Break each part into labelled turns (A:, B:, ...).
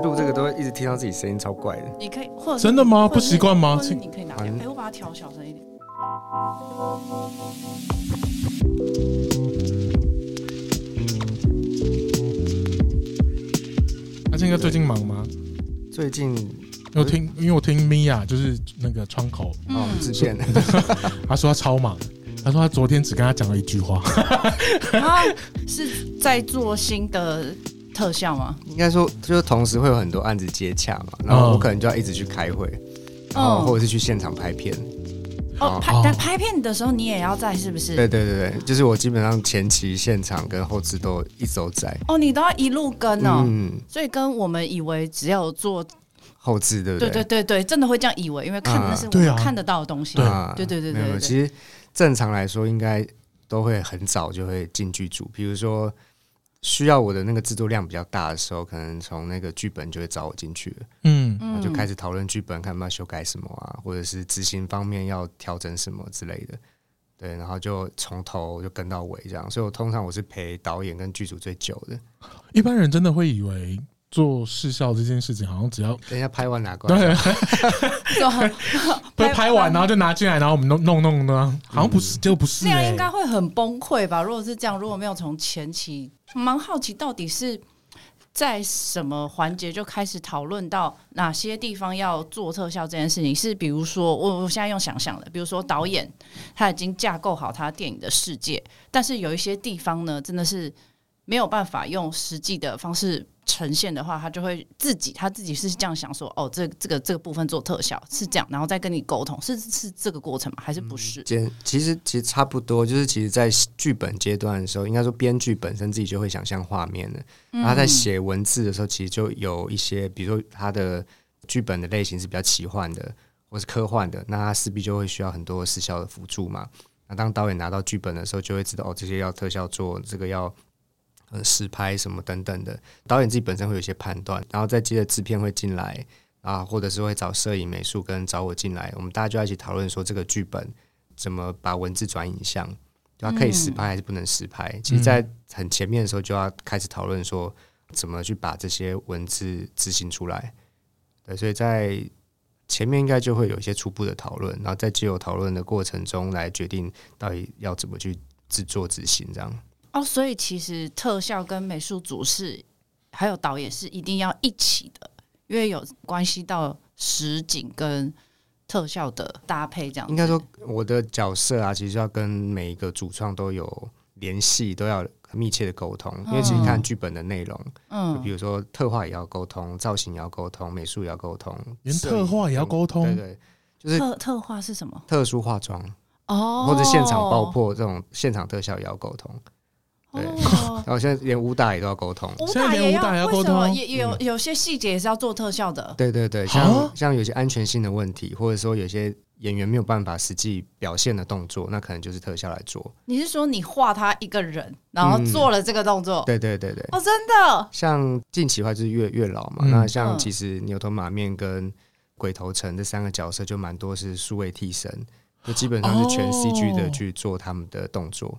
A: 录这个都会一直听到自己声音，超怪的。
B: 你可以，或者
C: 真的吗？不习惯吗？
B: 你可以拿掉。哎，我把它调小声一点。
C: 阿庆哥最近忙吗？
A: 最近
C: 有听，因为我听米娅就是那个窗口
A: 哦，之前
C: 他说他超忙，他说他昨天只跟他讲了一句话。
B: 他是在做新的。特效吗？
A: 应该说，就是同时会有很多案子接洽嘛，然后我可能就要一直去开会，然后或者是去现场拍片。
B: 哦，拍但拍片的时候你也要在，是不是？
A: 对对对对，就是我基本上前期现场跟后置都一直都在。
B: 哦，你都要一路跟哦，嗯，所以跟我们以为只有做
A: 后置，对不对？
B: 对对对对，真的会这样以为，因为看的是我们看得到的东西。对对对对对，
A: 其实正常来说，应该都会很早就会进剧组，比如说。需要我的那个制作量比较大的时候，可能从那个剧本就会找我进去了，嗯，然后就开始讨论剧本，看要不要修改什么啊，或者是执行方面要调整什么之类的，对，然后就从头就跟到尾这样，所以我通常我是陪导演跟剧组最久的。
C: 一般人真的会以为做视效这件事情，好像只要
A: 等一下拍完拿过来，对，
C: 不拍完然后就拿进来，然后我们弄弄弄的，好像不是，就不是，
B: 那样应该会很崩溃吧？如果是这样，如果没有从前期。蛮好奇，到底是在什么环节就开始讨论到哪些地方要做特效这件事情？是比如说，我我现在用想象的，比如说导演他已经架构好他电影的世界，但是有一些地方呢，真的是没有办法用实际的方式。呈现的话，他就会自己，他自己是这样想说，哦，这这个这个部分做特效是这样，然后再跟你沟通，是是这个过程吗？还是不是？
A: 简其实其实差不多，就是其实，在剧本阶段的时候，应该说编剧本身自己就会想象画面的，然后在写文字的时候，其实就有一些，比如说他的剧本的类型是比较奇幻的，或是科幻的，那他势必就会需要很多视效的辅助嘛。那当导演拿到剧本的时候，就会知道哦，这些要特效做，这个要。呃，实拍什么等等的，导演自己本身会有一些判断，然后再接着制片会进来啊，或者是会找摄影、美术跟找我进来，我们大家就要一起讨论说这个剧本怎么把文字转影像，它可以实拍还是不能实拍？嗯、其实，在很前面的时候就要开始讨论说怎么去把这些文字执行出来。对，所以在前面应该就会有一些初步的讨论，然后在既有讨论的过程中来决定到底要怎么去制作执行这样。
B: 哦，所以其实特效跟美术组是还有导演是一定要一起的，因为有关系到实景跟特效的搭配，这样。
A: 应该说，我的角色啊，其实要跟每一个主创都有联系，都要很密切的沟通。因为其实看剧本的内容，嗯，比如说特化也要沟通，造型也要沟通，美术也要沟通，
C: 连特化也要沟通。
A: 对对，就是
B: 特特化是什么？
A: 特殊化妆哦，或者现场爆破这种现场特效也要沟通。对，然后现在连武打也都要沟通，
C: 现在连武打也要沟通，
B: 也有有些细节也是要做特效的。
A: 对对对，像像有些安全性的问题，或者说有些演员没有办法实际表现的动作，那可能就是特效来做。
B: 你是说你画他一个人，然后做了这个动作？
A: 对对对对，
B: 哦，真的。
A: 像近期的话就是月月老嘛，那像其实牛头马面跟鬼头城这三个角色就蛮多是数位替身，就基本上是全 CG 的去做他们的动作。
C: 哦，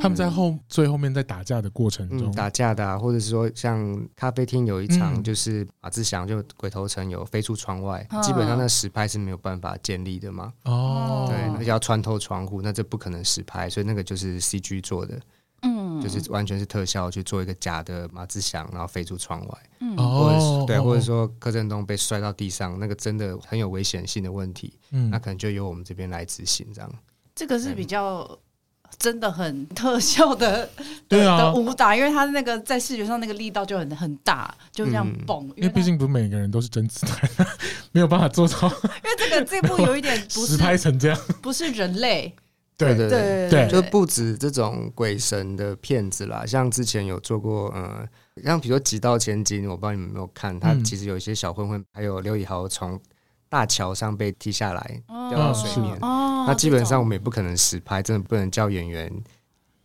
C: 他们在后最后面在打架的过程中，
A: 嗯、打架的，啊，或者是说像咖啡厅有一场，就是马志祥就鬼头城有飞出窗外，嗯、基本上那实拍是没有办法建立的嘛。哦，对，而且要穿透窗户，那这不可能实拍，所以那个就是 CG 做的，嗯，就是完全是特效去做一个假的马志祥，然后飞出窗外，嗯，或者是对，哦、或者说柯震东被摔到地上，那个真的很有危险性的问题，嗯，那可能就由我们这边来执行这样。
B: 这个是比较。真的很特效的，
C: 对啊，
B: 的武打，因为他那个在视觉上那个力道就很很大，就这样蹦。
C: 因为毕竟不是每个人都是真子弹，没有办法做到。
B: 因为这个这部有一点不是
C: 拍成这样，
B: 不是人类。
A: 对对对对，就不止这种鬼神的片子啦，像之前有做过，呃，像比如说《极道千金》，我不知道你们有没有看，他其实有一些小混混，还有刘以豪从大桥上被踢下来，掉到水面。那基本上我们也不可能实拍，真的不能叫演员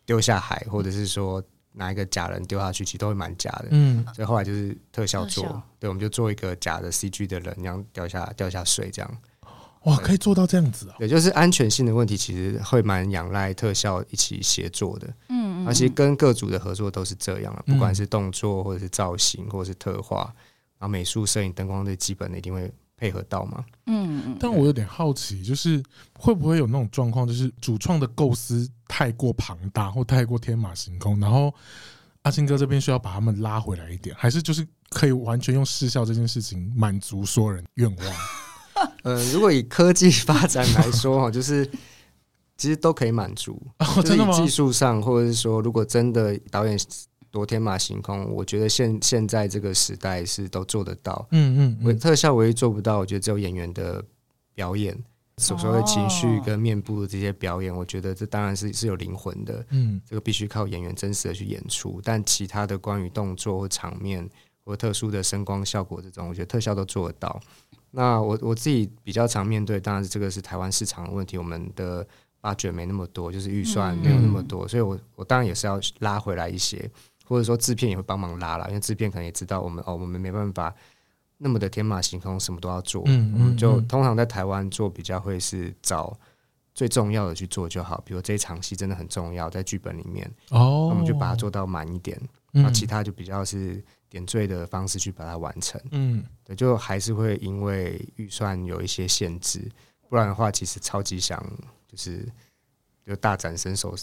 A: 丢下海，或者是说拿一个假人丢下去，其实都会蛮假的。嗯，所以后来就是特效做，效对，我们就做一个假的 CG 的人，然后掉下掉下水这样。
C: 哇，可以做到这样子啊！
A: 对，就是安全性的问题，其实会蛮仰赖特效一起协作的。嗯，而且跟各组的合作都是这样啊，不管是动作或者是造型或者是特化，然后美术、摄影、灯光这基本的一定会配合到吗。
B: 嗯嗯。
C: 但我有点好奇，就是会不会有那种状况，就是主创的构思太过庞大或太过天马行空，然后阿青哥这边需要把他们拉回来一点，还是就是可以完全用视效这件事情满足所有人愿望？
A: 呃，如果以科技发展来说，哈，就是其实都可以满足。
C: 哦，真的吗？
A: 技术上，或者是说，如果真的导演多天马行空，我觉得现现在这个时代是都做得到。
C: 嗯嗯，
A: 嗯，特效唯一做不到，我觉得只有演员的表演，所说的情绪跟面部的这些表演，我觉得这当然是是有灵魂的。嗯，这个必须靠演员真实的去演出。但其他的关于动作或场面或特殊的声光效果这种，我觉得特效都做得到。那我我自己比较常面对，当然是这个是台湾市场的问题，我们的 budget 没那么多，就是预算没有那么多，嗯、所以我我当然也是要拉回来一些，或者说制片也会帮忙拉啦，因为制片可能也知道我们哦，我们没办法那么的天马行空，什么都要做，嗯，嗯，嗯，我们就通常在台湾做比较会是找最重要的去做就好，比如这一场戏真的很重要，在剧本里面，哦，我们就把它做到满一点，然后其他就比较是。点缀的方式去把它完成，嗯，对，就还是会因为预算有一些限制，不然的话，其实超级想就是就大展身手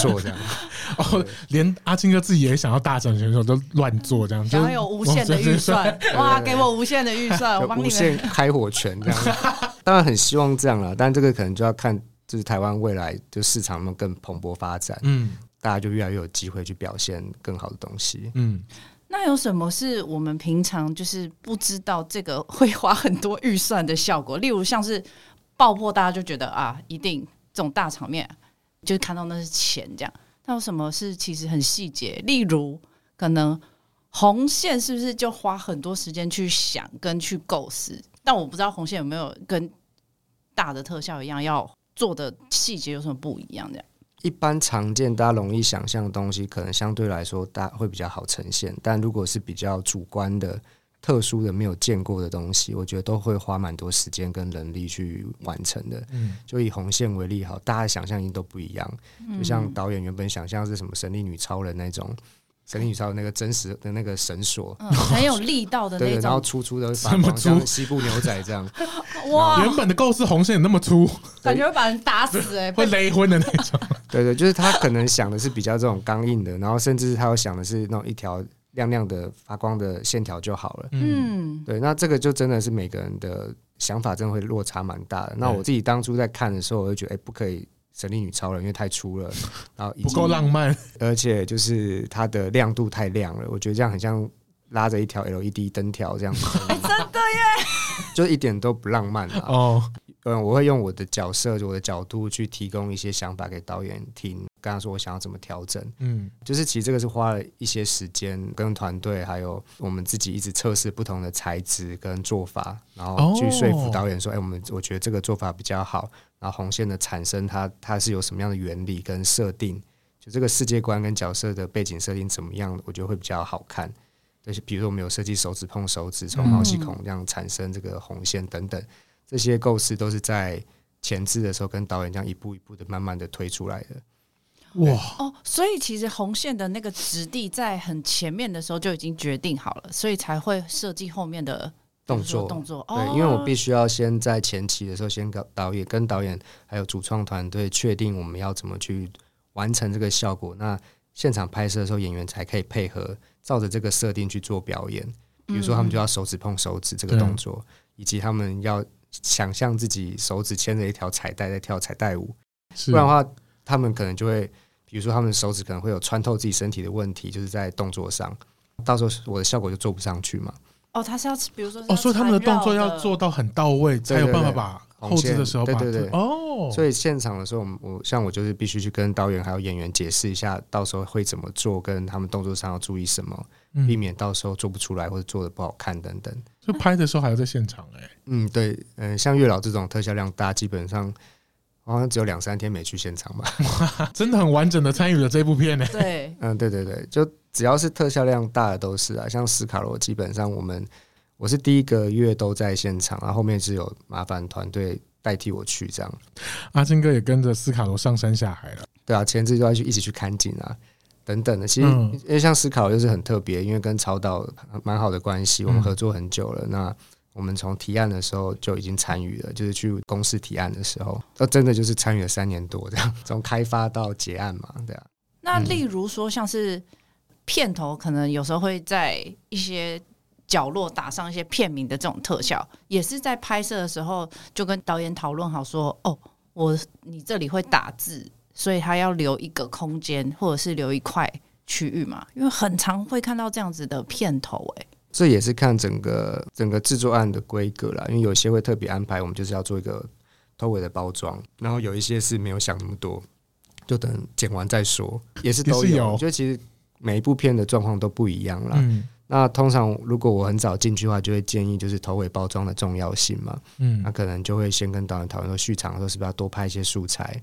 A: 做这样。
C: 哦，连阿青哥自己也想要大展身手，都乱做这样，
B: 想要有无限的预算，哇，给我无限的预算，我帮你
A: 无限开火权这样。当然很希望这样了，但这个可能就要看就是台湾未来就市场能更蓬勃发展，嗯，大家就越来越有机会去表现更好的东西，嗯。
B: 那有什么是我们平常就是不知道这个会花很多预算的效果？例如像是爆破，大家就觉得啊，一定这种大场面，就看到那是钱这样。那有什么是其实很细节？例如可能红线是不是就花很多时间去想跟去构思？但我不知道红线有没有跟大的特效一样，要做的细节有什么不一样这样。
A: 一般常见大家容易想象的东西，可能相对来说大会比较好呈现。但如果是比较主观的、特殊的、没有见过的东西，我觉得都会花蛮多时间跟能力去完成的。嗯，就以红线为例，好，大家想象力都不一样。就像导演原本想象是什么神力女超人那种。神力女超那个真实的那个绳索，
B: 嗯，很有力道的 那种，
A: 对，然后粗粗的发光，像西部牛仔这样。
C: 哇！原本的构思红线有那么粗，
B: 感觉会把人打死哎，欸，
C: 会勒昏的那种。
A: 对对，就是他可能想的是比较这种刚硬的，然后甚至他有想的是那种一条亮亮的发光的线条就好了。嗯，对，那这个就真的是每个人的想法，真的会落差蛮大的。那我自己当初在看的时候，我就觉得，哎，不可以。神力女超人因为太粗了，然后
C: 不够浪漫，
A: 而且就是它的亮度太亮了，我觉得这样很像拉着一条 LED 灯条这样子，
B: 欸，真的耶，
A: 就一点都不浪漫了哦。嗯，我会用我的角色，就我的角度去提供一些想法给导演听，跟他说我想要怎么调整。嗯，就是其实这个是花了一些时间，跟团队还有我们自己一直测试不同的材质跟做法，然后去说服导演说，哎，我们我觉得这个做法比较好。然后红线的产生它，它它是有什么样的原理跟设定？就这个世界观跟角色的背景设定怎么样？我觉得会比较好看。就是比如说我们有设计手指碰手指，从毛细孔这样产生这个红线等等。这些构思都是在前置的时候跟导演这样一步一步的慢慢的推出来的。
B: 哇哦，所以其实红线的那个质地在很前面的时候就已经决定好了，所以才会设计后面的动作动作。
A: 对，因为我必须要先在前期的时候先跟导演跟导演还有主创团队确定我们要怎么去完成这个效果。那现场拍摄的时候，演员才可以配合照着这个设定去做表演。比如说，他们就要手指碰手指这个动作，以及他们要。想象自己手指牵着一条彩带在跳彩带舞，不然的话，他们可能就会，比如说他们手指可能会有穿透自己身体的问题，就是在动作上，到时候我的效果就做不上去嘛。
B: 哦，他是要，比如说，
C: 哦，所以他们的动作要做到很到位，才有办法把后制的时候，
A: 对对对，
C: 哦，
A: 所以现场的时候，我我像我就是必须去跟导演还有演员解释一下，到时候会怎么做，跟他们动作上要注意什么。避免到时候做不出来或者做的不好看等等。
C: 就拍的时候还要在现场哎、欸。
A: 嗯，对，嗯、呃，像月老这种特效量大，基本上好像只有两三天没去现场吧。
C: 真的很完整的参与了这部片呢、欸。
B: 对，
A: 嗯，对对对，就只要是特效量大的都是啊。像斯卡罗，基本上我们我是第一个月都在现场，然后后面是有麻烦团队代替我去这样。
C: 阿金哥也跟着斯卡罗上山下海了。
A: 对啊，前置就要去一起去看景啊。等等的。其实因为像思考就是很特别，因为跟曹导蛮好的关系，我们合作很久了。那我们从提案的时候就已经参与了，就是去公司提案的时候，那真的就是参与了三年多这样，从开发到结案嘛，对啊。
B: 那例如说，像是片头，可能有时候会在一些角落打上一些片名的这种特效，也是在拍摄的时候就跟导演讨论好说，哦，我你这里会打字，所以他要留一个空间，或者是留一块区域嘛，因为很常会看到这样子的片头，哎。
A: 这也是看整个整个制作案的规格啦，因为有些会特别安排，我们就是要做一个头尾的包装，然后有一些是没有想那么多，就等剪完再说，也是都有。我觉得其实每一部片的状况都不一样啦。嗯、那通常如果我很早进去的话，就会建议就是头尾包装的重要性嘛。嗯，那可能就会先跟导演讨论说，续场的时候是不是要多拍一些素材。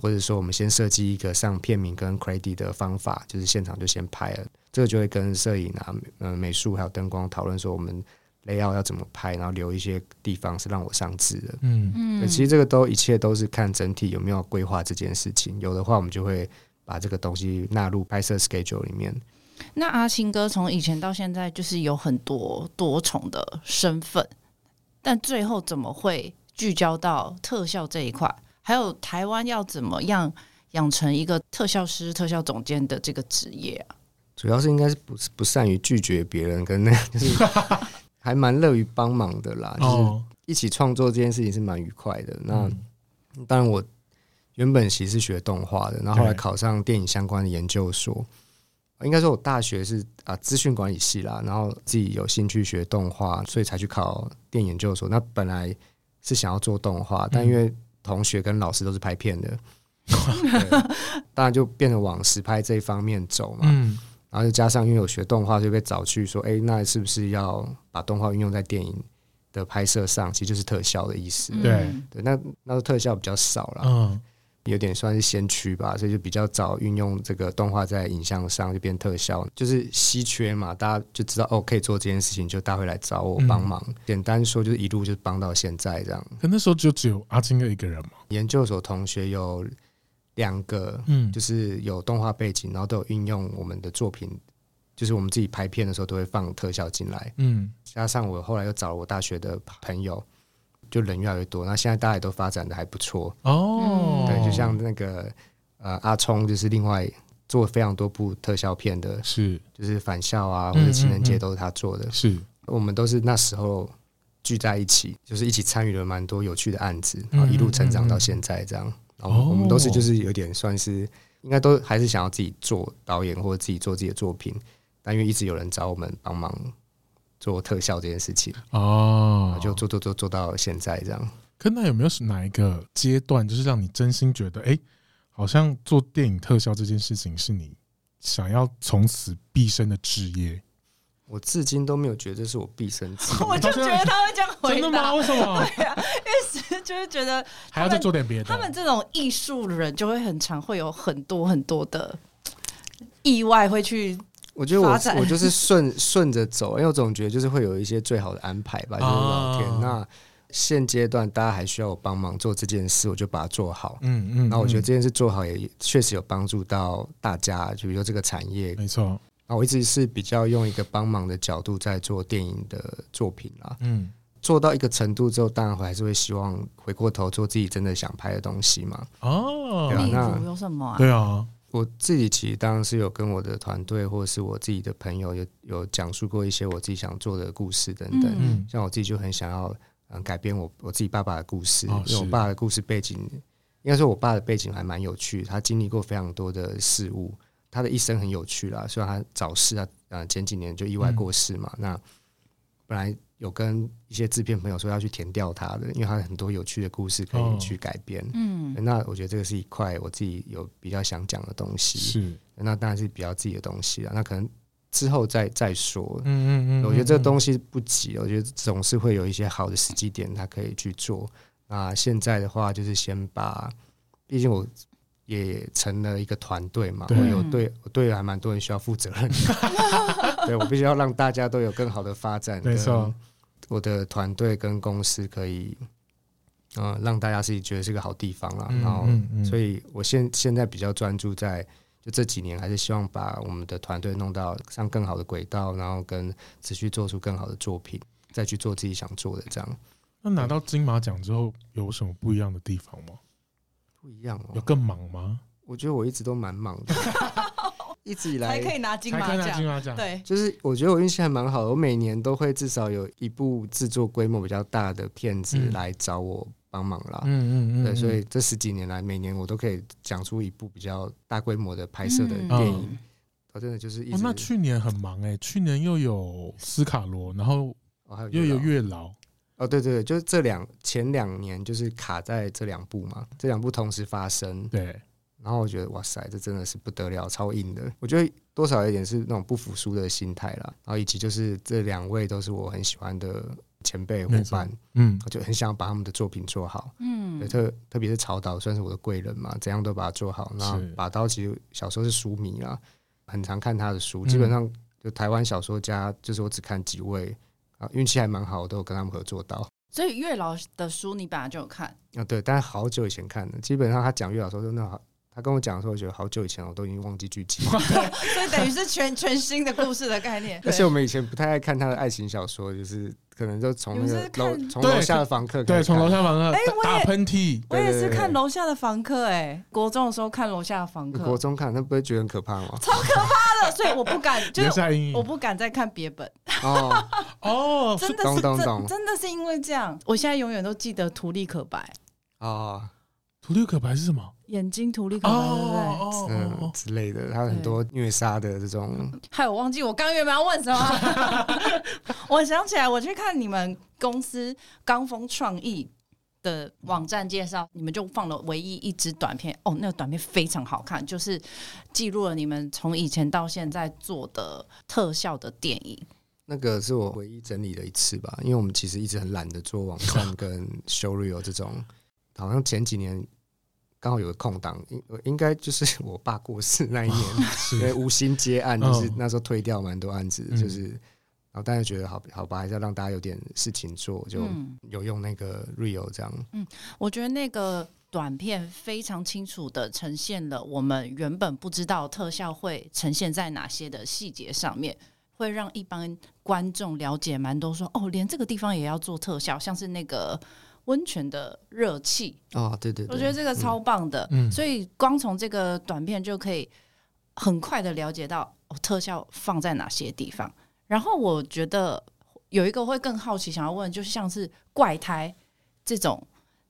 A: 或者说，我们先设计一个上片名跟 credit 的方法，就是现场就先拍了，这个就会跟摄影啊、呃、美术还有灯光讨论说，我们 layout 要怎么拍，然后留一些地方是让我上字的。嗯嗯，其实这个都一切都是看整体有没有规划这件事情，有的话我们就会把这个东西纳入拍摄 schedule 里面。
B: 那阿星哥从以前到现在就是有很多多重的身份，但最后怎么会聚焦到特效这一块？还有台湾要怎么样养成一个特效师、特效总监的这个职业啊？
A: 主要是应该是不不善于拒绝别人，跟那就是 还蛮乐于帮忙的啦。就是一起创作这件事情是蛮愉快的。那当然，我原本其实是学动画的，然后后来考上电影相关的研究所。应该说，我大学是啊资讯管理系啦，然后自己有兴趣学动画，所以才去考电影研究所。那本来是想要做动画，但因为同学跟老师都是拍片的，当然就变得往实拍这一方面走嘛。嗯，然后就加上因为有学动画，就被找去说，哎，那是不是要把动画运用在电影的拍摄上？其实就是特效的意思。对对，那那个特效比较少了。嗯。有点算是先驱吧，所以就比较早运用这个动画在影像上就变特效，就是稀缺嘛，大家就知道哦，可以做这件事情，就大家会来找我帮忙。嗯、简单说，就是一路就帮到现在这样。
C: 可那时候就只有阿金哥一个人嘛？
A: 研究所同学有两个，嗯，就是有动画背景，然后都有运用我们的作品，就是我们自己拍片的时候都会放特效进来，嗯，加上我后来又找了我大学的朋友。就人越来越多，那现在大家也都发展的还不错哦。对，就像那个呃阿聪，就是另外做非常多部特效片的，是就是返校啊或者情人节都是他做的。是，我们都是那时候聚在一起，就是一起参与了蛮多有趣的案子，然后一路成长到现在这样。然后我们都是就是有点算是应该都还是想要自己做导演或者自己做自己的作品，但因为一直有人找我们帮忙。做特效这件事情哦，就做做做做到现在这样。
C: 可那有没有是哪一个阶段，就是让你真心觉得，哎、欸，好像做电影特效这件事情是你想要从此毕生的职业？
A: 我至今都没有觉得这是我毕生职 业。
B: 我就觉得他会这样回答，
C: 真的吗？为什么？
B: 对啊，因为就是觉得
C: 还要再做点别的。
B: 他们这种艺术人就会很常会有很多很多的意外会去。
A: 我觉得我我就是顺 顺着走，因为我总觉得就是会有一些最好的安排吧。就是老天，那现阶段大家还需要我帮忙做这件事，我就把它做好。嗯嗯。那我觉得这件事做好也确实有帮助到大家，就比如说这个产业。没错。那我一直是比较用一个帮忙的角度在做电影的作品啦。嗯。做到一个程度之后，当然还是会希望回过头做自己真的想拍的东西嘛。哦。
B: 例如有什么啊？
C: 对啊。
A: 我自己其实当然是有跟我的团队或者是我自己的朋友有有讲述过一些我自己想做的故事等等。嗯、像我自己就很想要嗯改编我我自己爸爸的故事，哦、因为我爸的故事背景应该说我爸的背景还蛮有趣，他经历过非常多的事物，他的一生很有趣啦。虽然他早逝啊，呃前几年就意外过世嘛，嗯、那本来。有跟一些制片朋友说要去填掉他的，因为他很多有趣的故事可以去改编。哦、嗯，那我觉得这个是一块我自己有比较想讲的东西。是，那当然是比较自己的东西了。那可能之后再再说。嗯嗯嗯，我觉得这个东西不急，我觉得总是会有一些好的时机点，它可以去做。那现在的话，就是先把，毕竟我。也成了一个团队嘛，我有对我对还蛮多人需要负责任的，对我必须要让大家都有更好的发展。没错，我的团队跟公司可以，嗯、呃，让大家自己觉得是个好地方啊。嗯、然后，所以我现现在比较专注在就这几年还是希望把我们的团队弄到上更好的轨道，然后跟持续做出更好的作品，再去做自己想做的这样。
C: 那拿到金马奖之后有什么不一样的地方吗？
A: 不一样哦，
C: 有更忙吗？
A: 我觉得我一直都蛮忙的，一直以来
B: 才可以拿金马奖。对，
A: 就是我觉得我运气还蛮好的，我每年都会至少有一部制作规模比较大的片子来找我帮忙啦。嗯嗯嗯，对，所以这十几年来，每年我都可以讲出一部比较大规模的拍摄的电影。我真的就是一直，
C: 那去年很忙哎，去年又有斯卡罗，然后又有月老。
A: 哦，对对对，就是这两前两年就是卡在这两部嘛，这两部同时发生。
C: 对，
A: 然后我觉得哇塞，这真的是不得了，超硬的。我觉得多少有一点是那种不服输的心态啦，然后以及就是这两位都是我很喜欢的前辈伙伴，嗯，我就很想把他们的作品做好，嗯，对，特特别是曹导算是我的贵人嘛，怎样都把它做好。然后把刀其实小时候是书迷啦，很常看他的书，基本上就台湾小说家，就是我只看几位。运气还蛮好，我都有跟他们合作到。
B: 所以月老的书你本来就有看
A: 啊？对，但是好久以前看的。基本上他讲月老说，那好，他跟我讲的时候，我觉得好久以前我都已经忘记剧情。
B: 所以等于是全全新的故事的概念。
A: 而且我们以前不太爱看他的爱情小说，就是可能就从那个楼从楼下的房客，
C: 对，从楼下房客，哎，打喷嚏。
B: 我也是看楼下的房客，哎，国中的时候看楼下的房客。
A: 国中看，那不会觉得很可怕吗？
B: 超可怕的，所以我不敢，就是我不敢再看别本。
A: 哦
C: 哦，
B: 真的是真真的是因为这样，我现在永远都记得图立可白
A: 啊，
C: 图立可白是什么？
B: 眼睛涂立可白，对不对？
A: 嗯之类的，还有很多虐杀的这种。
B: 害我忘记我刚原本要问什么，我想起来，我去看你们公司刚峰创意的网站介绍，你们就放了唯一一支短片哦，那个短片非常好看，就是记录了你们从以前到现在做的特效的电影。
A: 那个是我唯一整理的一次吧，因为我们其实一直很懒得做网站跟 showreel 这种，好像前几年刚好有个空档，应应该就是 我爸过世那一年，因为无心接案，就是那时候推掉蛮多案子，就是，然后大家觉得好好吧，还是要让大家有点事情做，就有用那个 real 这样。
B: 嗯，我觉得那个短片非常清楚的呈现了我们原本不知道特效会呈现在哪些的细节上面。会让一般观众了解蛮多，说哦，连这个地方也要做特效，像是那个温泉的热气。
A: 哦，对对对，
B: 我觉得这个超棒的，嗯，所以光从这个短片就可以很快的了解到哦，特效放在哪些地方。然后我觉得有一个会更好奇，想要问，就是像是怪胎这种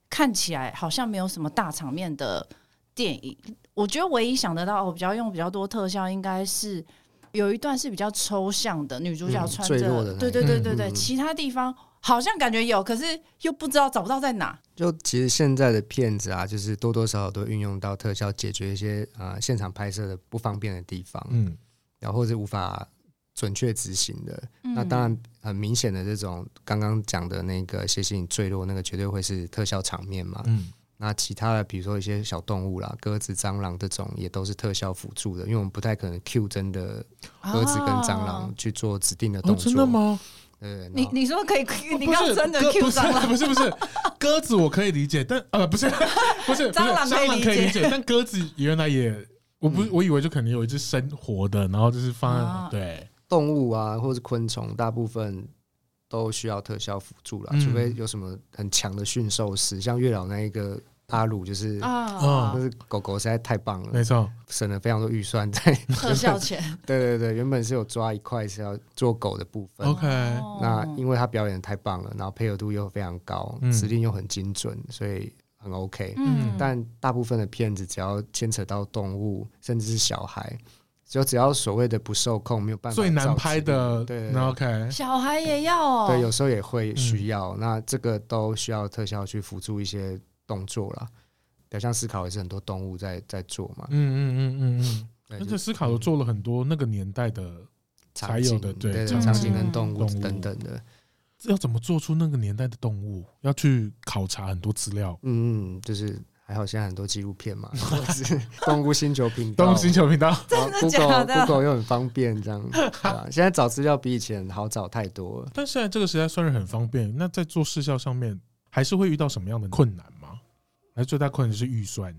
B: 看起来好像没有什么大场面的电影，我觉得唯一想得到我比较用比较多特效，应该是。有一段是比较抽象的，女主角穿着，嗯、对对对对对，嗯、其他地方好像感觉有，可是又不知道找不到在哪。
A: 就其实现在的片子啊，就是多多少少都运用到特效，解决一些啊、呃、现场拍摄的不方便的地方，嗯，然后或者无法准确执行的。嗯、那当然很明显的这种刚刚讲的那个谢谢你坠落，那个绝对会是特效场面嘛，嗯。那其他的，比如说一些小动物啦，鸽子、蟑螂这种，也都是特效辅助的，因为我们不太可能 Q 真的鸽子跟蟑螂去做指定的动作。
C: 哦、真的吗？
A: 对，
B: 你你说可以，你刚真的 Q 蟑螂？
C: 不是不是，鸽子我可以理解，但呃不是不是蟑螂蟑螂可以理解，但鸽子原来也，我不我以为就可能有一只生活的，然后就是放在、啊、对
A: 动物啊，或者是昆虫，大部分都需要特效辅助啦，嗯、除非有什么很强的驯兽师，像月老那一个。阿鲁就是啊，就是狗狗实在太棒了，
C: 没错，
A: 省了非常多预算在
B: 特效钱。
A: 对对对，原本是有抓一块是要做狗的部分
C: ，OK。
A: 那因为他表演太棒了，然后配合度又非常高，指令又很精准，所以很 OK。嗯，但大部分的片子只要牵扯到动物，甚至是小孩，就只要所谓的不受控，没有办法。
C: 最难拍的，对，OK。
B: 小孩也要哦，
A: 对，有时候也会需要。那这个都需要特效去辅助一些。动作啦，表象思考也是很多动物在在做嘛。嗯嗯嗯嗯嗯，
C: 而且思考都做了很多那个年代的才有的，对
A: 场景跟动物等等的。
C: 要怎么做出那个年代的动物？要去考察很多资料。
A: 嗯嗯，就是还好现在很多纪录片嘛，或者是 动物星球频道，
C: 动物星球频道
A: ，Google 又很方便，这样对吧？现在找资料比以前好找太多了。
C: 但现在这个时代算是很方便。那在做视效上面，还是会遇到什么样的困难吗？那最大困难是预算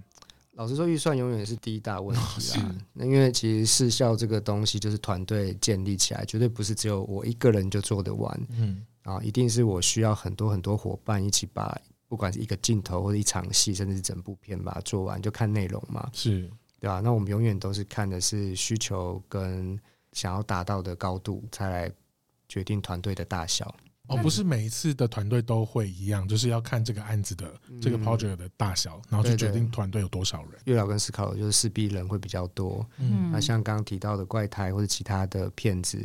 A: 老实说，预算永远是第一大问题啊。那因为其实视效这个东西就是团队建立起来，绝对不是只有我一个人就做得完。嗯，啊，一定是我需要很多很多伙伴一起把，不管是一个镜头或者一场戏，甚至是整部片把它做完，就看内容嘛。
C: 是，
A: 对吧？那我们永远都是看的是需求跟想要达到的高度，才来决定团队的大小。
C: 哦，不是每一次的团队都会一样，就是要看这个案子的这个 project 的大小，然后去决定团队有多少人。
A: 月老跟思考就是势必人会比较多。嗯，那像刚刚提到的怪胎或者其他的片子，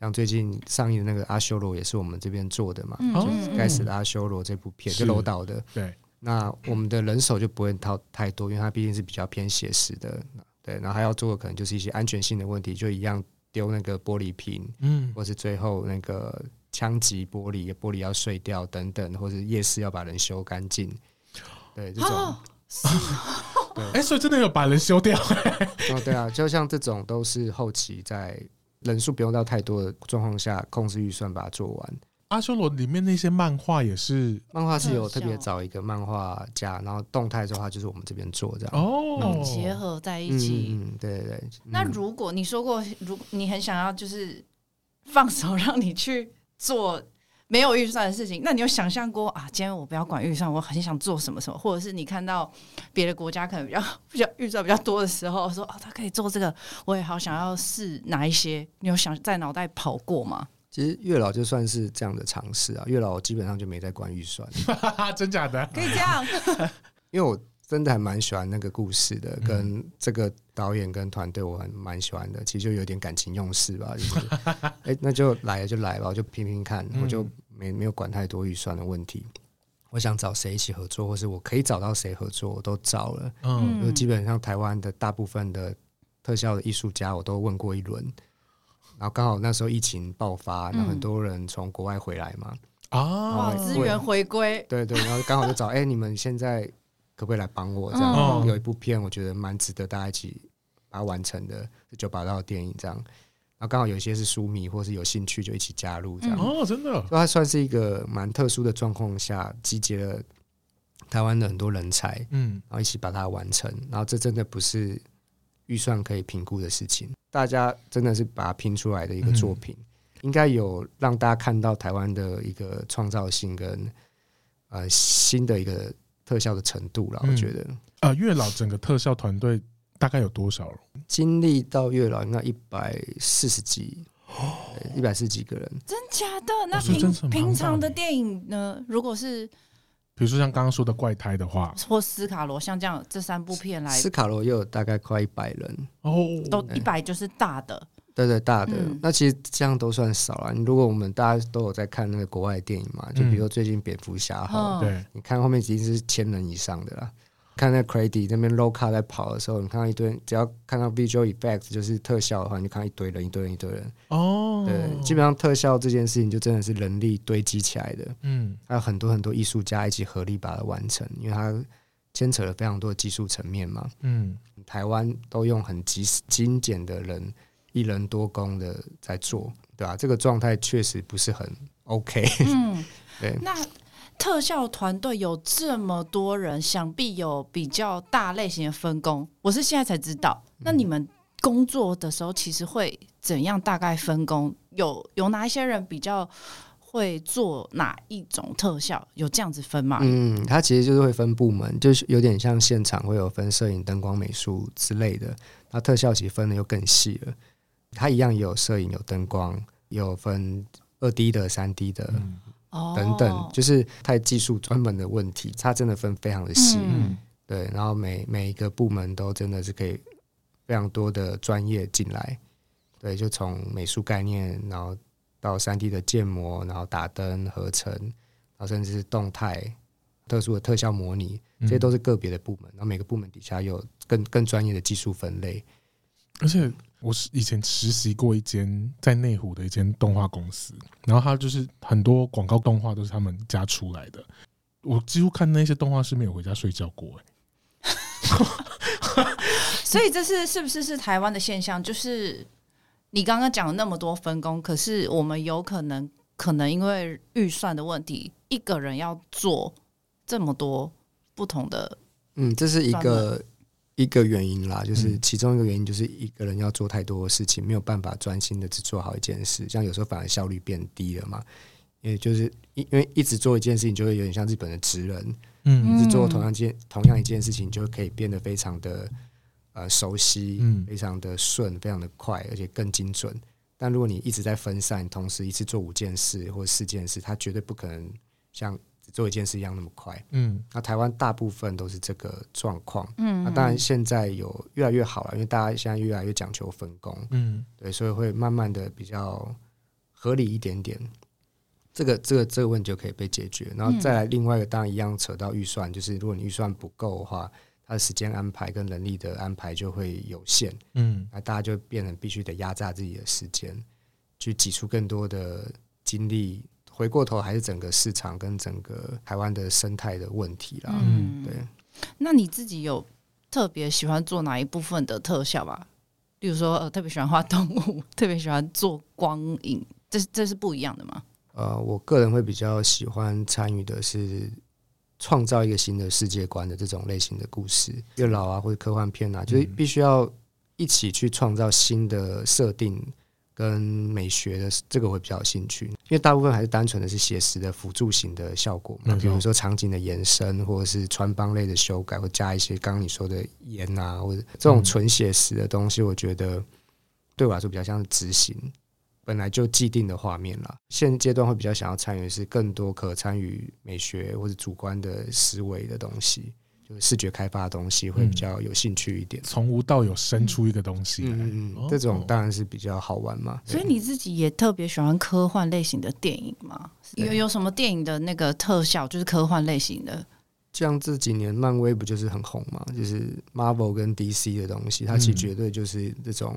A: 像最近上映的那个阿修罗也是我们这边做的嘛，就是该死的阿修罗这部片，就楼导的。
C: 对，
A: 那我们的人手就不会掏太多，因为它毕竟是比较偏写实的。对，然后还要做的可能就是一些安全性的问题，就一样丢那个玻璃瓶，嗯，或是最后那个。枪击玻璃，玻璃要碎掉等等，或者夜市要把人修干净，对这种，哎、
C: 哦欸，所以真的有把人修掉？
A: 哦，对啊，就像这种都是后期在人数不用到太多的状况下，控制预算把它做完。
C: 阿修罗里面那些漫画也是，
A: 漫画是有特别找一个漫画家，然后动态的话就是我们这边做这样
C: 哦，
B: 结合在一起。
A: 嗯，对对对。
B: 那如果你说过，如果你很想要就是放手让你去。做没有预算的事情，那你有想象过啊？今天我不要管预算，我很想做什么什么，或者是你看到别的国家可能比较 比较预算比较多的时候，说哦，他可以做这个，我也好想要试哪一些？你有想在脑袋跑过吗？
A: 其实月老就算是这样的尝试啊，月老基本上就没在管预算，
C: 真假的？
B: 可以这样？
A: 因为我。真的还蛮喜欢那个故事的，跟这个导演跟团队，我很蛮喜欢的。其实就有点感情用事吧，就是，哎、欸，那就来了就来吧，我就拼拼看，我就没没有管太多预算的问题。我想找谁一起合作，或是我可以找到谁合作，我都找了。嗯，就基本上台湾的大部分的特效的艺术家，我都问过一轮。然后刚好那时候疫情爆发，然后很多人从国外回来嘛，
C: 啊，
B: 资源回归，
A: 对对，然后刚好就找，哎、欸，你们现在。可不可以来帮我？这样、哦、有一部片，我觉得蛮值得大家一起把它完成的，是九把刀的电影这样。然后刚好有一些是书迷或是有兴趣，就一起加入这样。
C: 哦，真的，
A: 所以它算是一个蛮特殊的状况下集结了台湾的很多人才，嗯，然后一起把它完成。然后这真的不是预算可以评估的事情，大家真的是把它拼出来的一个作品，嗯、应该有让大家看到台湾的一个创造性跟呃新的一个。特效的程度了，我觉得。
C: 呃，月老整个特效团队大概有多少？
A: 经历到月老应该一百四十几，一百四十几个人。
B: 真假的？那平平常的电影呢？如果是，
C: 比如说像刚刚说的怪胎的话，
B: 或斯卡罗，像这样这三部片来，
A: 斯卡罗又有大概快一百人
C: 哦，
B: 都一百就是大的。
A: 对对，大的、嗯、那其实这样都算少了。如果我们大家都有在看那个国外的电影嘛，就比如说最近蝙蝠侠哈，对、嗯，你看后面已经是千人以上的了。看那 c r a d y 那边 low car 在跑的时候，你看到一堆，只要看到 visual effects 就是特效的话，你就看到一堆人，一堆人，一堆人。哦，对，基本上特效这件事情就真的是人力堆积起来的。嗯，还有很多很多艺术家一起合力把它完成，因为它牵扯了非常多的技术层面嘛。嗯，台湾都用很极精简的人。一人多工的在做，对吧、啊？这个状态确实不是很 OK。嗯，对。
B: 那特效团队有这么多人，想必有比较大类型的分工。我是现在才知道。那你们工作的时候，其实会怎样大概分工？有有哪一些人比较会做哪一种特效？有这样子分吗？
A: 嗯，它其实就是会分部门，就是有点像现场会有分摄影、灯光、美术之类的。那特效其实分的又更细了。它一样有摄影、有灯光、有分二 D 的、三 D 的、嗯、等等，就是太技术专门的问题，它真的分非常的细。嗯、对，然后每每一个部门都真的是可以非常多的专业进来。对，就从美术概念，然后到三 D 的建模，然后打灯、合成，然后甚至是动态、特殊的特效模拟，这些都是个别的部门。然后每个部门底下有更更专业的技术分类，
C: 而且。我是以前实习过一间在内湖的一间动画公司，然后他就是很多广告动画都是他们家出来的。我几乎看那些动画是没有回家睡觉过哎。
B: 所以这是是不是是台湾的现象？就是你刚刚讲了那么多分工，可是我们有可能可能因为预算的问题，一个人要做这么多不同的。
A: 嗯，这是一个。一个原因啦，就是其中一个原因就是一个人要做太多的事情，没有办法专心的只做好一件事，这样有时候反而效率变低了嘛。也就是因因为一直做一件事情，就会有点像日本的职人，嗯，一直做同样件同样一件事情，就可以变得非常的呃熟悉，嗯，非常的顺，非常的快，而且更精准。但如果你一直在分散，同时一次做五件事或四件事，它绝对不可能像只做一件事一样那么快。嗯，那台湾大部分都是这个状况。嗯，那当然现在有越来越好了，因为大家现在越来越讲求分工。嗯，对，所以会慢慢的比较合理一点点。这个这个这个问题就可以被解决，然后再来另外一个，当然一样扯到预算，就是如果你预算不够的话，它的时间安排跟能力的安排就会有限，嗯，那大家就变成必须得压榨自己的时间，去挤出更多的精力。回过头还是整个市场跟整个台湾的生态的问题啦，嗯，对。
B: 那你自己有特别喜欢做哪一部分的特效吧？比如说，呃，特别喜欢画动物，特别喜欢做光影，这这是不一样的吗？
A: 呃，我个人会比较喜欢参与的是创造一个新的世界观的这种类型的故事，月老啊或者科幻片啊，就是必须要一起去创造新的设定跟美学的，这个会比较有兴趣。因为大部分还是单纯的是写实的辅助型的效果嘛，比如说场景的延伸，或者是穿帮类的修改，或加一些刚刚你说的烟啊，或者这种纯写实的东西，我觉得对我来说比较像是执行。本来就既定的画面了，现阶段会比较想要参与的是更多可参与美学或者主观的思维的东西，就是视觉开发的东西会比较有兴趣一点。从无到有生出一个东西，嗯嗯，这种当然是比较好玩嘛。
B: 所以你自己也特别喜欢科幻类型的电影吗？有有什么电影的那个特效就是科幻类型的？
A: 像这几年漫威不就是很红嘛？就是 Marvel 跟 DC 的东西，它其实绝对就是这种。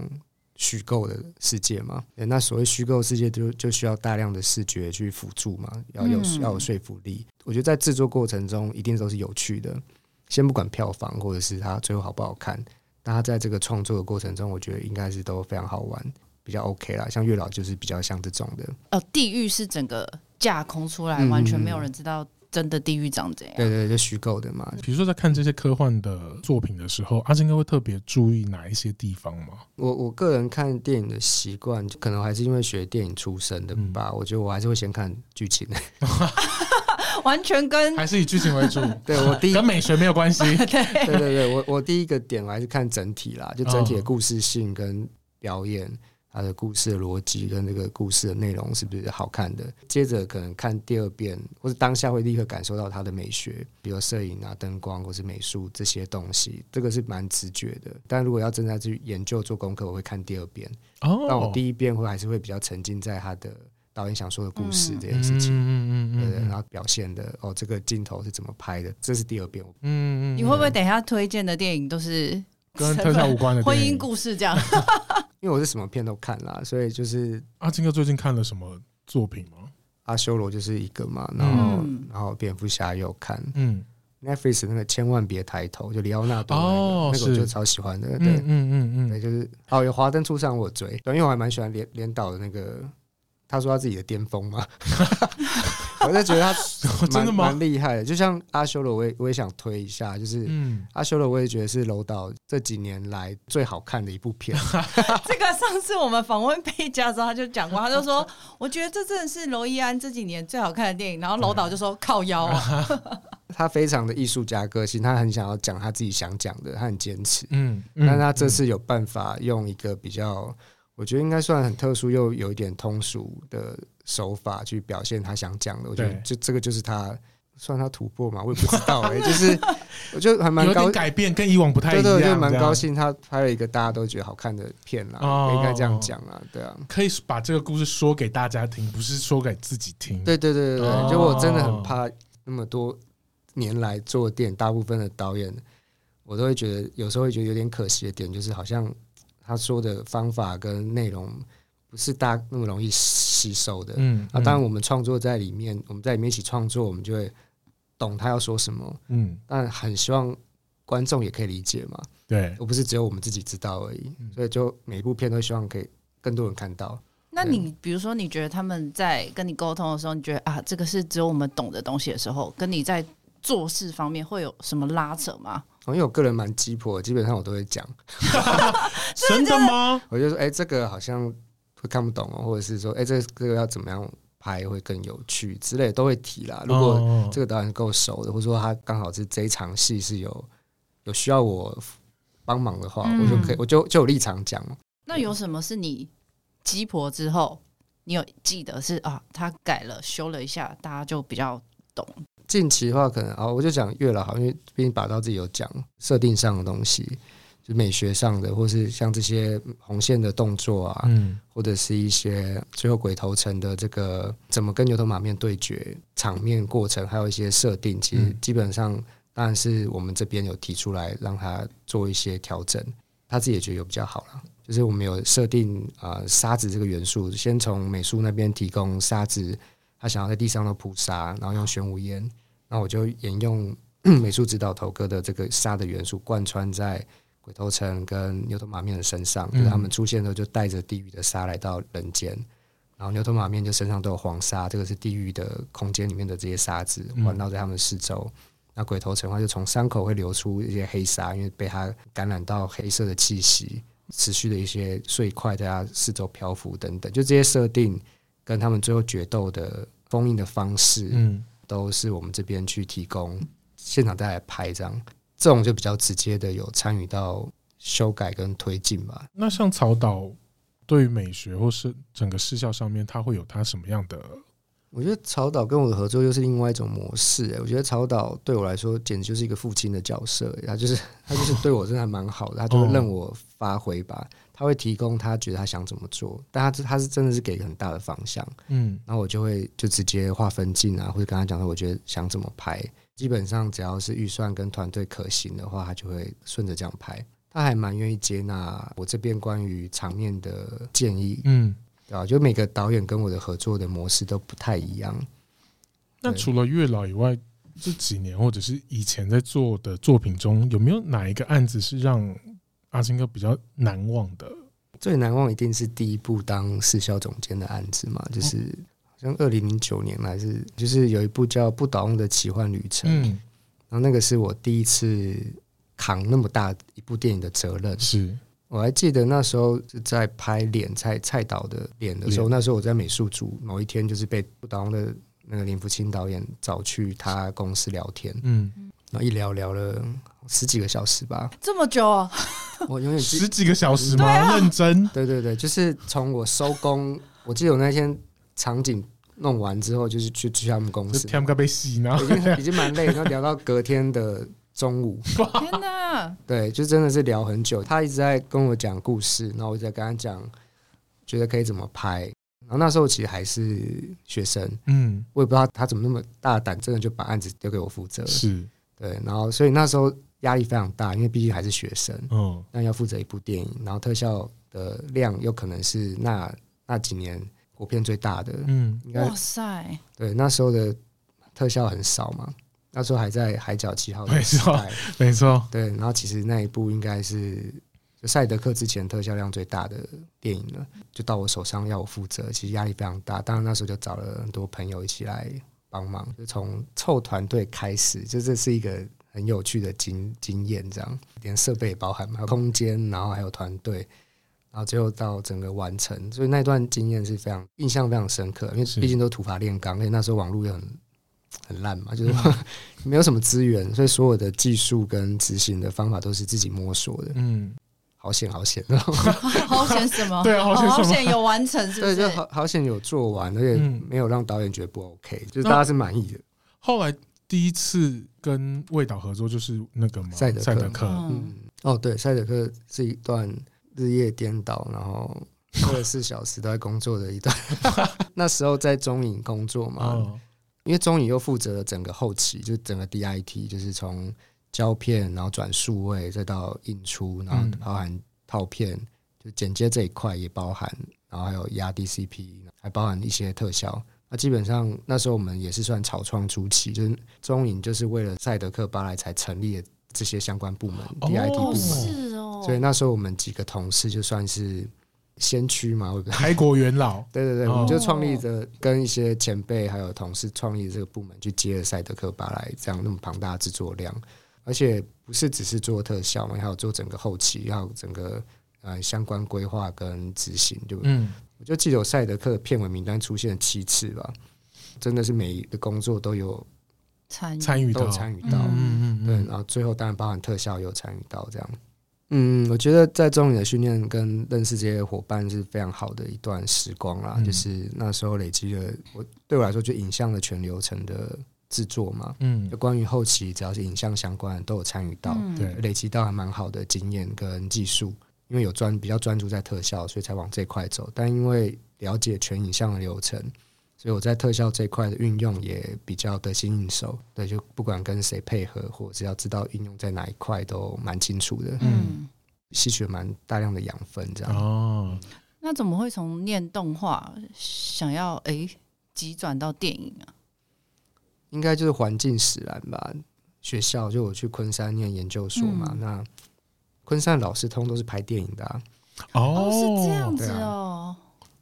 A: 虚构的世界嘛，那所谓虚构世界就就需要大量的视觉去辅助嘛，要有要有说服力。我觉得在制作过程中一定都是有趣的，先不管票房或者是它最后好不好看，但它在这个创作的过程中，我觉得应该是都非常好玩，比较 OK 啦。像月老就是比较像这种的。
B: 哦，地狱是整个架空出来，完全没有人知道。真的地狱长怎样？
A: 对对，就虚构的嘛。
C: 比如说，在看这些科幻的作品的时候，阿金哥会特别注意哪一些地方吗？
A: 我我个人看电影的习惯，可能还是因为学电影出身的吧。嗯、我觉得我还是会先看剧情，
B: 完全跟
C: 还是以剧情为主。
A: 对我第一
C: 跟美学没有关系。
A: 对对对，我我第一个点我还是看整体啦，就整体的故事性跟表演。哦他的故事的逻辑跟这个故事的内容是不是好看的？接着可能看第二遍，或者当下会立刻感受到它的美学，比如摄影啊、灯光或是美术这些东西，这个是蛮直觉的。但如果要真的去研究做功课，我会看第二遍。哦，那我第一遍会还是会比较沉浸在他的导演想说的故事这件事情，嗯嗯嗯，对，然后表现的哦，这个镜头是怎么拍的，这是第二遍。
B: 嗯嗯，你会不会等一下推荐的电影都是
C: 跟特效无关的
B: 婚姻故事这样？
A: 因为我是什么片都看啦，所以就是
C: 阿金哥最近看了什么作品吗？
A: 阿修罗就是一个嘛，然后、嗯、然后蝙蝠侠也有看，嗯，Netflix 那个千万别抬头，就里奥纳多那个，哦、那个我就超喜欢的，对，嗯嗯嗯对，就是哦，有华灯初上我追，对因为我还蛮喜欢连连导的那个。他说他自己的巅峰嘛，我就觉得他 真的蛮厉害的。就像阿修罗，我也我也想推一下，就是嗯阿修罗，我也觉得是楼导这几年来最好看的一部片。
B: 这个上次我们访问佩嘉的时候，他就讲过，他就说，我觉得这真的是楼一安这几年最好看的电影。然后楼导就说靠腰啊，
A: 他非常的艺术家个性，他很想要讲他自己想讲的，他很坚持。嗯，但他这次有办法用一个比较。我觉得应该算很特殊又有一点通俗的手法去表现他想讲的。我觉得就这个就是他算他突破嘛，我也不知道哎、欸，就是我觉得还蛮高
C: 改变，跟以往不太一样。
A: 对对，就蛮高兴他拍了一个大家都觉得好看的片啦，哦、应该这样讲啊，对啊，
C: 可以把这个故事说给大家听，不是说给自己听。
A: 对对对对对，哦、就我真的很怕那么多年来做电影，大部分的导演我都会觉得有时候会觉得有点可惜的点，就是好像。他说的方法跟内容不是大家那么容易吸收的。嗯，啊，当然我们创作在里面，我们在里面一起创作，我们就会懂他要说什么。嗯，但很希望观众也可以理解嘛。对，而不是只有我们自己知道而已。所以就每一部片都希望可以更多人看到。
B: 那你比如说，你觉得他们在跟你沟通的时候，你觉得啊，这个是只有我们懂的东西的时候，跟你在做事方面会有什么拉扯吗？
A: 因为我个人蛮鸡婆，基本上我都会讲。
C: 真的吗？
A: 我就说，哎、欸，这个好像会看不懂哦，或者是说，哎、欸，这个这个要怎么样拍会更有趣之类都会提啦。如果这个导演够熟的，或者说他刚好是这一场戏是有有需要我帮忙的话，嗯、我就可以，我就就有立场讲。
B: 那有什么是你鸡婆之后，你有记得是啊？他改了修了一下，大家就比较懂。
A: 近期的话，可能啊，我就讲月老好，因为毕竟把刀自己有讲设定上的东西，就美学上的，或是像这些红线的动作啊，嗯，或者是一些最后鬼头城的这个怎么跟牛头马面对决场面过程，还有一些设定，其实基本上当然是我们这边有提出来让他做一些调整，他自己也觉得有比较好了。就是我们有设定啊沙子这个元素，先从美术那边提供沙子。他想要在地上都铺沙，然后用玄武岩，那我就沿用 美术指导头哥的这个沙的元素，贯穿在鬼头城跟牛头马面的身上。就是他们出现的时候，就带着地狱的沙来到人间，然后牛头马面就身上都有黄沙，这个是地狱的空间里面的这些沙子环绕在他们四周。那鬼头城的话，就从伤口会流出一些黑沙，因为被它感染到黑色的气息，持续的一些碎块在他四周漂浮等等，就这些设定。跟他们最后决斗的封印的方式，嗯，都是我们这边去提供现场再来拍，这样这种就比较直接的有参与到修改跟推进吧。
C: 那像曹导对于美学或是整个视效上面，他会有他什么样的？
A: 我觉得曹导跟我的合作又是另外一种模式。哎，我觉得曹导对我来说简直就是一个父亲的角色，他就是他就是对我真的还蛮好的，他就会任我发挥吧。他会提供他觉得他想怎么做，但他他是真的是给很大的方向，嗯，然后我就会就直接划分镜啊，或者跟他讲说，我觉得想怎么拍，基本上只要是预算跟团队可行的话，他就会顺着这样拍。他还蛮愿意接纳我这边关于场面的建议，嗯，对吧？就每个导演跟我的合作的模式都不太一样。
C: 那除了月老以外，这几年或者是以前在做的作品中，有没有哪一个案子是让阿青哥比较难忘的，
A: 最难忘一定是第一部当市销总监的案子嘛，就是好像二零零九年还是，就是有一部叫《不倒翁的奇幻旅程》，嗯，然后那个是我第一次扛那么大一部电影的责任。是，我还记得那时候是在拍脸蔡蔡导的脸的时候，那时候我在美术组，某一天就是被不倒翁的那个林福清导演找去他公司聊天，嗯，然后一聊聊了十几个小时吧，
B: 这么久啊。
A: 我永远
C: 十几个小时吗？啊、认真？
A: 对对对，就是从我收工，我记得我那天场景弄完之后，就是去去他们公司，
C: 天被洗呢，
A: 已经已经蛮累，然后聊到隔天的中午。
B: 天哪！
A: 对，就真的是聊很久。他一直在跟我讲故事，然后我在跟他讲，觉得可以怎么拍。然后那时候其实还是学生，嗯，我也不知道他怎么那么大胆，真的就把案子丢给我负责。是，对，然后所以那时候。压力非常大，因为毕竟还是学生，嗯，那要负责一部电影，然后特效的量又可能是那那几年国片最大的，嗯，应该哇塞，对，那时候的特效很少嘛，那时候还在海角七号的时代，
C: 没错，没错，
A: 对，然后其实那一部应该是就赛德克之前特效量最大的电影了，就到我手上要我负责，其实压力非常大，当然那时候就找了很多朋友一起来帮忙，就从凑团队开始，就这是一个。很有趣的经经验，这样连设备也包含，还有空间，然后还有团队，然后最后到整个完成，所以那段经验是非常印象非常深刻。因为毕竟都土法炼钢，而且那时候网络也很很烂嘛，就是 没有什么资源，所以所有的技术跟执行的方法都是自己摸索的。嗯，好险好险，
B: 好险什么？
C: 对啊，好险
B: 好险有完成，是不是？
A: 对，就好好险有做完，而且没有让导演觉得不 OK，就是大家是满意的。
C: 后来。第一次跟魏导合作就是那个吗？
A: 赛德克。
C: 德克
A: 嗯，哦，对，赛德克是一段日夜颠倒，然后二十四小时都在工作的一段。那时候在中影工作嘛，哦、因为中影又负责了整个后期，就是整个 DIT，就是从胶片，然后转数位，再到印出，然后包含套片，嗯、就剪接这一块也包含，然后还有压 DCP，还包含一些特效。那基本上那时候我们也是算草创初期，就是中影就是为了赛德克巴莱才成立的这些相关部门，DIT 部门，是哦。所以那时候我们几个同事就算是先驱嘛，
C: 开国元老。
A: 对对对，我们就创立着跟一些前辈还有同事创立这个部门，去接了赛德克巴莱这样那么庞大的制作量。而且不是只是做特效嘛，还有做整个后期，还有整个呃相关规划跟执行，对不对？
C: 嗯，
A: 我就记得有赛德克的片尾名单出现了七次吧，真的是每一个工作都有
B: 参
C: 参与到，
A: 都参与到，
C: 嗯嗯嗯，
A: 对，然后最后当然包含特效也有参与到这样。嗯，我觉得在中影的训练跟认识这些伙伴是非常好的一段时光啦，嗯、就是那时候累积了我对我来说就影像的全流程的制作嘛，嗯，就关于后期只要是影像相关的都有参与到，对、嗯，累积到还蛮好的经验跟技术，因为有专比较专注在特效，所以才往这块走。但因为了解全影像的流程，所以我在特效这块的运用也比较得心应手。对，就不管跟谁配合，或者是要知道运用在哪一块，都蛮清楚的。嗯，吸取了蛮大量的养分，这样。
C: 哦，
B: 那怎么会从念动画想要哎急转到电影啊？
A: 应该就是环境使然吧。学校就我去昆山念研究所嘛，嗯、那昆山老师通都是拍电影的啊。
B: 哦，是这样子哦。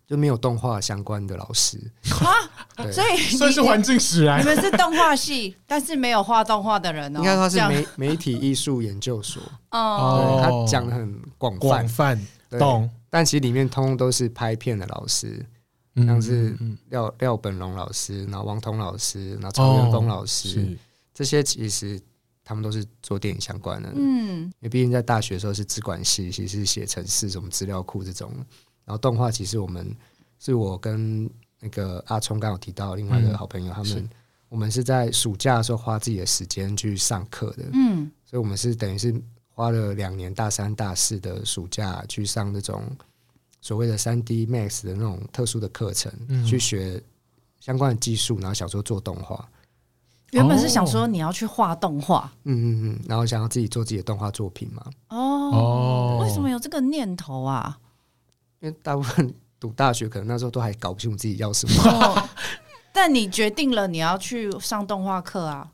A: 就没有动画相关的老师
B: 啊，所以
C: 所以是环境使然。
B: 你们是动画系，但是没有画动画的人哦。
A: 应该他是媒媒体艺术研究所哦，他讲的很广泛，
C: 广泛懂。
A: 但其实里面通通都是拍片的老师，像是廖廖本龙老师，然后王彤老师，然后曹元峰老师，这些其实他们都是做电影相关的。嗯，因为毕竟在大学的时候是资管系，其实是写程式、什么资料库这种。然后动画其实我们是我跟那个阿聪刚有提到另外一个好朋友，他们我们是在暑假的时候花自己的时间去上课的，嗯，所以我们是等于是花了两年大三大四的暑假去上那种所谓的三 D Max 的那种特殊的课程，去学相关的技术，然后想说做动画。
B: 原本是想说你要去画动画，
A: 嗯嗯嗯，然后想要自己做自己的动画作品嘛。
B: 哦，为什么有这个念头啊？
A: 因为大部分读大学，可能那时候都还搞不清楚自己要什么。
B: 哦，但你决定了你要去上动画课啊？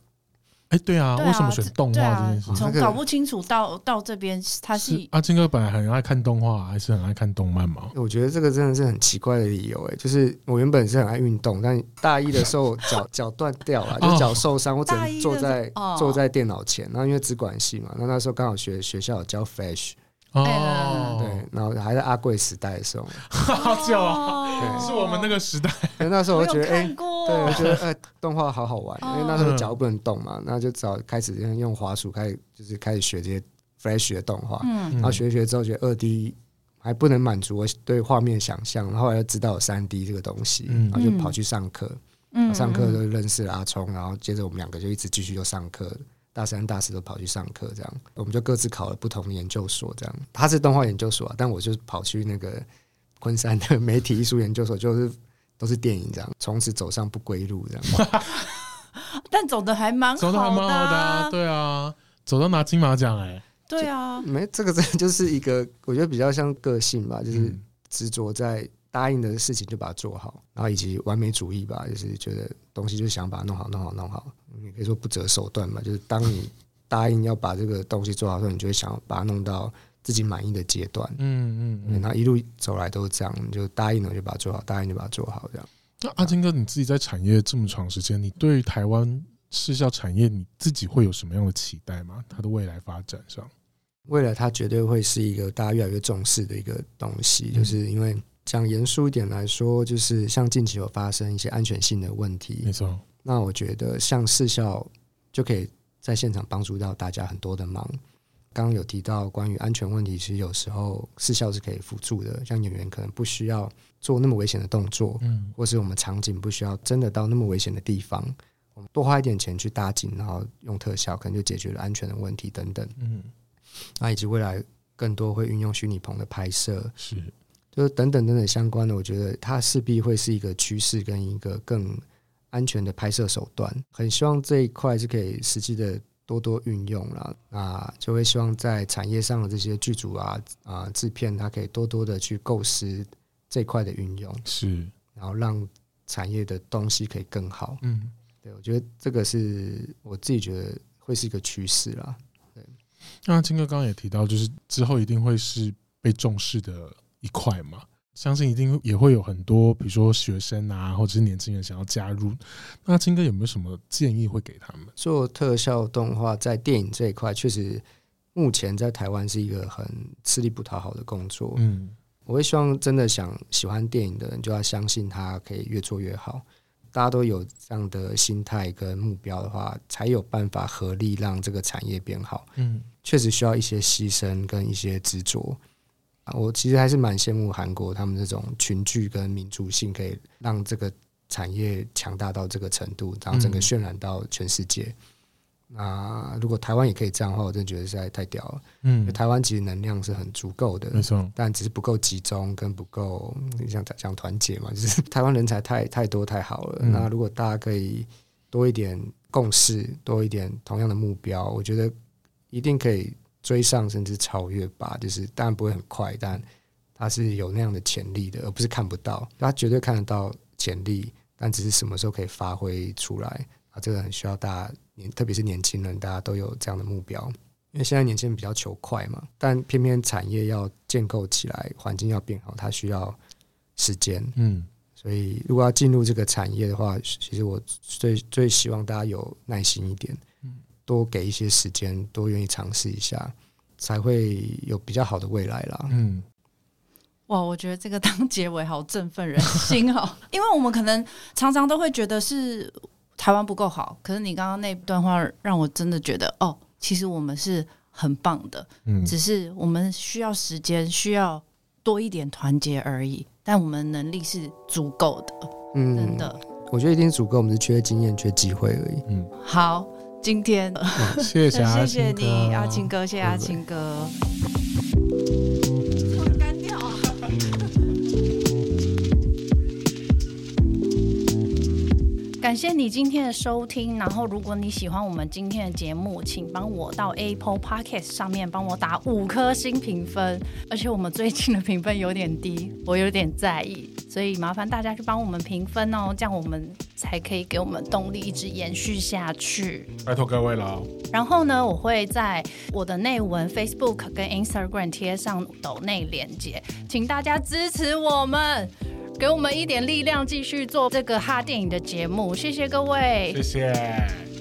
C: 哎，对啊，为什么选动画这件事？
B: 从搞不清楚到到这边，他是
C: 阿金哥本来很爱看动画，还是很爱看动漫嘛？
A: 我觉得这个真的是很奇怪的理由。哎，就是我原本是很爱运动，但大一的时候脚 脚断掉了，就脚受伤，我只能坐在坐在电脑前。然后因为资管系嘛，那那时候刚好学学校有教 Flash。哦，对，然后还在阿贵时代的时候，
C: 好久啊，对，是我们那个时代。
A: 那时候我觉得，哎，对，我觉得哎，动画好好玩，因为那时候脚不能动嘛，那就早开始用滑鼠开始，就是开始学这些 Flash 的动画。嗯，然后学学之后觉得二 D 还不能满足我对画面想象，然后后来又知道有三 D 这个东西，然后就跑去上课。嗯，上课就认识了阿聪，然后接着我们两个就一直继续就上课。大三、大四都跑去上课，这样我们就各自考了不同的研究所。这样他是动画研究所，但我就跑去那个昆山的媒体艺术研究所，就是都是电影这样，从此走上不归路这样。
B: 但走的还蛮好的，走的还蛮好的啊，
C: 对啊，走到拿金马奖哎，
B: 对啊，
A: 没这个真的就是一个，我觉得比较像个性吧，就是执着在答应的事情就把它做好，然后以及完美主义吧，就是觉得东西就是想把它弄好、弄好、弄好。你可以说不择手段嘛，就是当你答应要把这个东西做好的时候，你就会想要把它弄到自己满意的阶段。嗯嗯，然后一路走来都是这样，你就答应了就把它做好，答应就把它做好这样。
C: 那阿金哥，你自己在产业这么长时间，你对于台湾视效产业你自己会有什么样的期待吗？它的未来发展上，
A: 未来它绝对会是一个大家越来越重视的一个东西，就是因为。讲严肃一点来说，就是像近期有发生一些安全性的问题，
C: 没错。
A: 那我觉得像视效就可以在现场帮助到大家很多的忙。刚刚有提到关于安全问题，其实有时候视效是可以辅助的。像演员可能不需要做那么危险的动作，嗯，或是我们场景不需要真的到那么危险的地方，我们多花一点钱去搭景，然后用特效，可能就解决了安全的问题等等。嗯，那以及未来更多会运用虚拟棚的拍摄，
C: 是。
A: 就是等等等等相关的，我觉得它势必会是一个趋势跟一个更安全的拍摄手段。很希望这一块是可以实际的多多运用了，那就会希望在产业上的这些剧组啊啊制片，它可以多多的去构思这一块的运用，
C: 是，
A: 然后让产业的东西可以更好。嗯，对，我觉得这个是我自己觉得会是一个趋势啦。对，
C: 那金哥刚刚也提到，就是之后一定会是被重视的。一块嘛，相信一定也会有很多，比如说学生啊，或者是年轻人想要加入。那阿青哥有没有什么建议会给他们？
A: 做特效动画在电影这一块，确实目前在台湾是一个很吃力不讨好的工作。嗯，我会希望真的想喜欢电影的人，就要相信他可以越做越好。大家都有这样的心态跟目标的话，才有办法合力让这个产业变好。嗯，确实需要一些牺牲跟一些执着。我其实还是蛮羡慕韩国他们这种群聚跟民族性，可以让这个产业强大到这个程度，然后整个渲染到全世界。嗯、那如果台湾也可以这样的话，我真的觉得实在太屌了。嗯，台湾其实能量是很足够的，没错，但只是不够集中，跟不够像讲团结嘛，就是台湾人才太太多太好了。嗯、那如果大家可以多一点共识，多一点同样的目标，我觉得一定可以。追上甚至超越吧，就是当然不会很快，但他是有那样的潜力的，而不是看不到。他绝对看得到潜力，但只是什么时候可以发挥出来啊？这个很需要大家年，特别是年轻人，大家都有这样的目标。因为现在年轻人比较求快嘛，但偏偏产业要建构起来，环境要变好，它需要时间。嗯，所以如果要进入这个产业的话，其实我最最希望大家有耐心一点。多给一些时间，多愿意尝试一下，才会有比较好的未来啦。嗯，
B: 哇，我觉得这个当结尾好振奋人心哦，因为我们可能常常都会觉得是台湾不够好，可是你刚刚那段话让我真的觉得，哦，其实我们是很棒的，嗯，只是我们需要时间，需要多一点团结而已，但我们能力是足够的，嗯，真的，
A: 我觉得一定足够，我们是缺经验、缺机会而已。嗯，
B: 好。今天，
C: 谢谢
B: 谢谢你，阿青哥，谢谢阿青哥。感谢你今天的收听，然后如果你喜欢我们今天的节目，请帮我到 Apple Podcast 上面帮我打五颗星评分，而且我们最近的评分有点低，我有点在意，所以麻烦大家去帮我们评分哦，这样我们才可以给我们动力一直延续下去。
C: 拜托各位了。
B: 然后呢，我会在我的内文 Facebook 跟 Instagram 贴上抖内连接，请大家支持我们。给我们一点力量，继续做这个哈电影的节目。谢谢各位，
C: 谢谢。